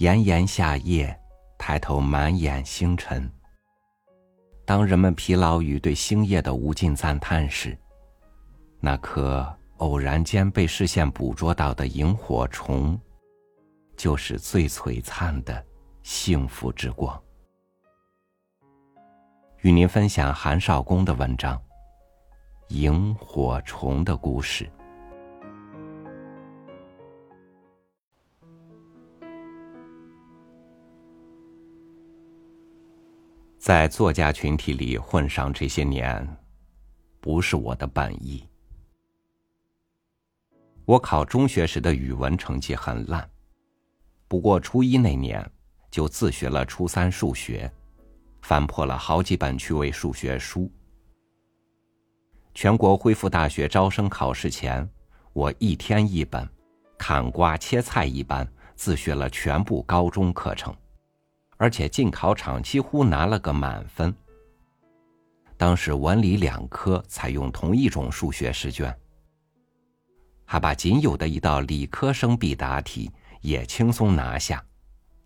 炎炎夏夜，抬头满眼星辰。当人们疲劳于对星夜的无尽赞叹时，那颗偶然间被视线捕捉到的萤火虫，就是最璀璨的幸福之光。与您分享韩少功的文章《萤火虫的故事》。在作家群体里混上这些年，不是我的本意。我考中学时的语文成绩很烂，不过初一那年就自学了初三数学，翻破了好几本趣味数学书。全国恢复大学招生考试前，我一天一本，砍瓜切菜一般自学了全部高中课程。而且进考场几乎拿了个满分。当时文理两科采用同一种数学试卷，还把仅有的一道理科生必答题也轻松拿下，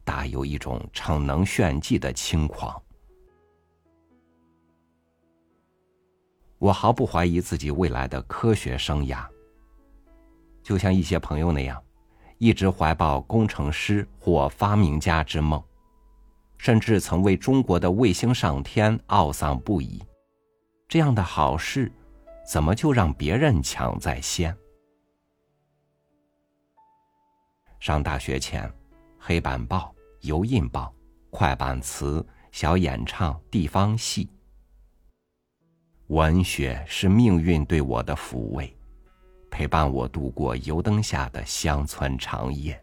大有一种逞能炫技的轻狂。我毫不怀疑自己未来的科学生涯，就像一些朋友那样，一直怀抱工程师或发明家之梦。甚至曾为中国的卫星上天懊丧不已，这样的好事，怎么就让别人抢在先？上大学前，黑板报、油印报、快板词、小演唱、地方戏，文学是命运对我的抚慰，陪伴我度过油灯下的乡村长夜。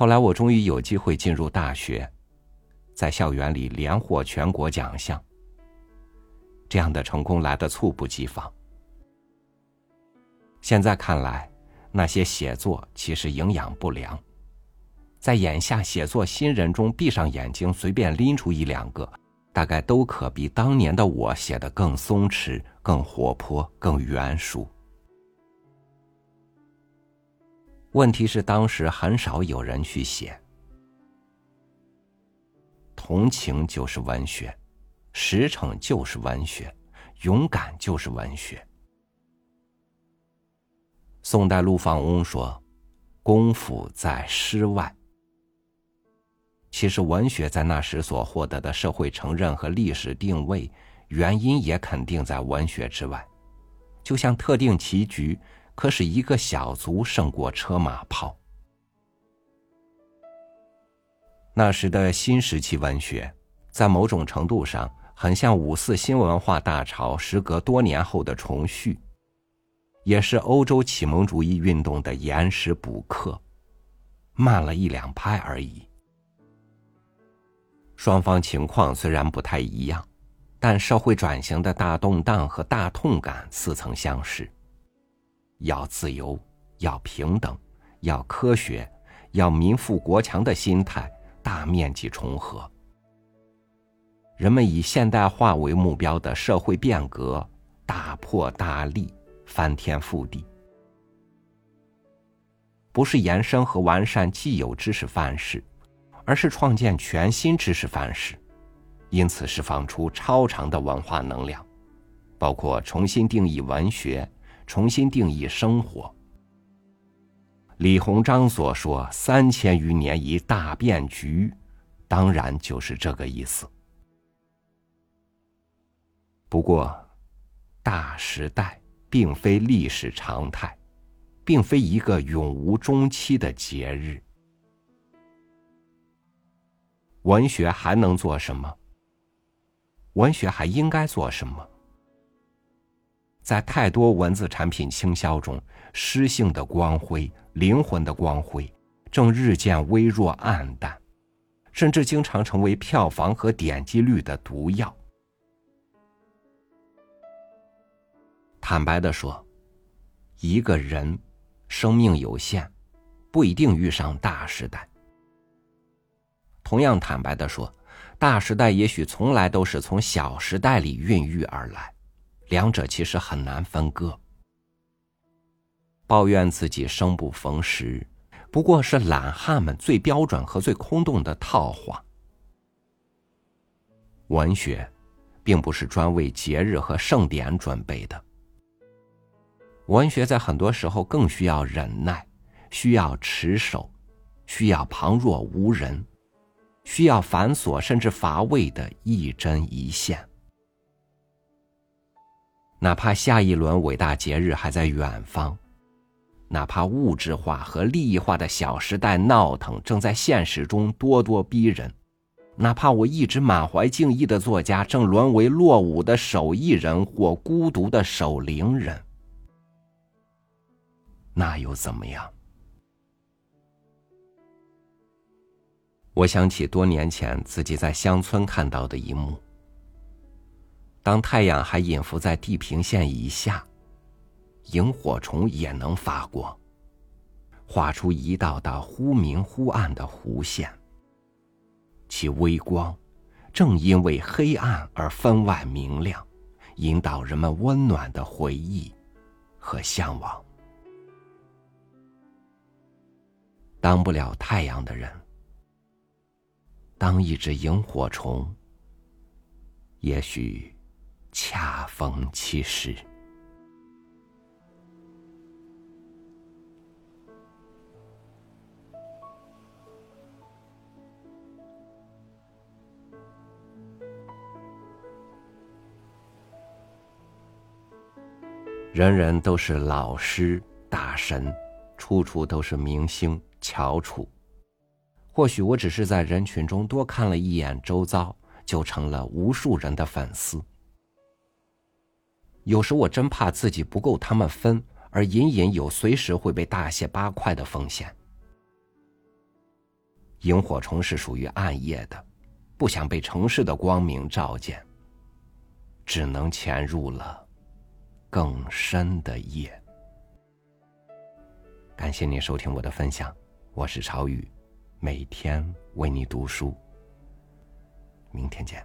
后来我终于有机会进入大学，在校园里连获全国奖项。这样的成功来得猝不及防。现在看来，那些写作其实营养不良。在眼下写作新人中，闭上眼睛随便拎出一两个，大概都可比当年的我写得更松弛、更活泼、更圆熟。问题是，当时很少有人去写。同情就是文学，实诚就是文学，勇敢就是文学。宋代陆放翁说：“功夫在诗外。”其实，文学在那时所获得的社会承认和历史定位，原因也肯定在文学之外。就像特定棋局。可使一个小卒胜过车马炮。那时的新时期文学，在某种程度上很像五四新文化大潮时隔多年后的重续，也是欧洲启蒙主义运动的延时补课，慢了一两拍而已。双方情况虽然不太一样，但社会转型的大动荡和大痛感似曾相识。要自由，要平等，要科学，要民富国强的心态大面积重合。人们以现代化为目标的社会变革大破大立，翻天覆地，不是延伸和完善既有知识范式，而是创建全新知识范式，因此释放出超长的文化能量，包括重新定义文学。重新定义生活。李鸿章所说“三千余年一大变局”，当然就是这个意思。不过，大时代并非历史常态，并非一个永无终期的节日。文学还能做什么？文学还应该做什么？在太多文字产品倾销中，诗性的光辉、灵魂的光辉，正日渐微弱暗淡，甚至经常成为票房和点击率的毒药。坦白的说，一个人生命有限，不一定遇上大时代。同样坦白的说，大时代也许从来都是从小时代里孕育而来。两者其实很难分割。抱怨自己生不逢时，不过是懒汉们最标准和最空洞的套话。文学，并不是专为节日和盛典准备的。文学在很多时候更需要忍耐，需要持守，需要旁若无人，需要繁琐甚至乏味的一针一线。哪怕下一轮伟大节日还在远方，哪怕物质化和利益化的小时代闹腾正在现实中咄咄逼人。哪怕我一直满怀敬意的作家正沦为落伍的手艺人或孤独的守灵人，那又怎么样？我想起多年前自己在乡村看到的一幕：当太阳还隐伏在地平线以下，萤火虫也能发光，画出一道道忽明忽暗的弧线。其微光，正因为黑暗而分外明亮，引导人们温暖的回忆和向往。当不了太阳的人，当一只萤火虫，也许恰逢其时。人人都是老师、大神，处处都是明星、翘楚。或许我只是在人群中多看了一眼周遭，就成了无数人的粉丝。有时我真怕自己不够他们分，而隐隐有随时会被大卸八块的风险。萤火虫是属于暗夜的，不想被城市的光明照见，只能潜入了。更深的夜。感谢您收听我的分享，我是朝雨，每天为你读书。明天见。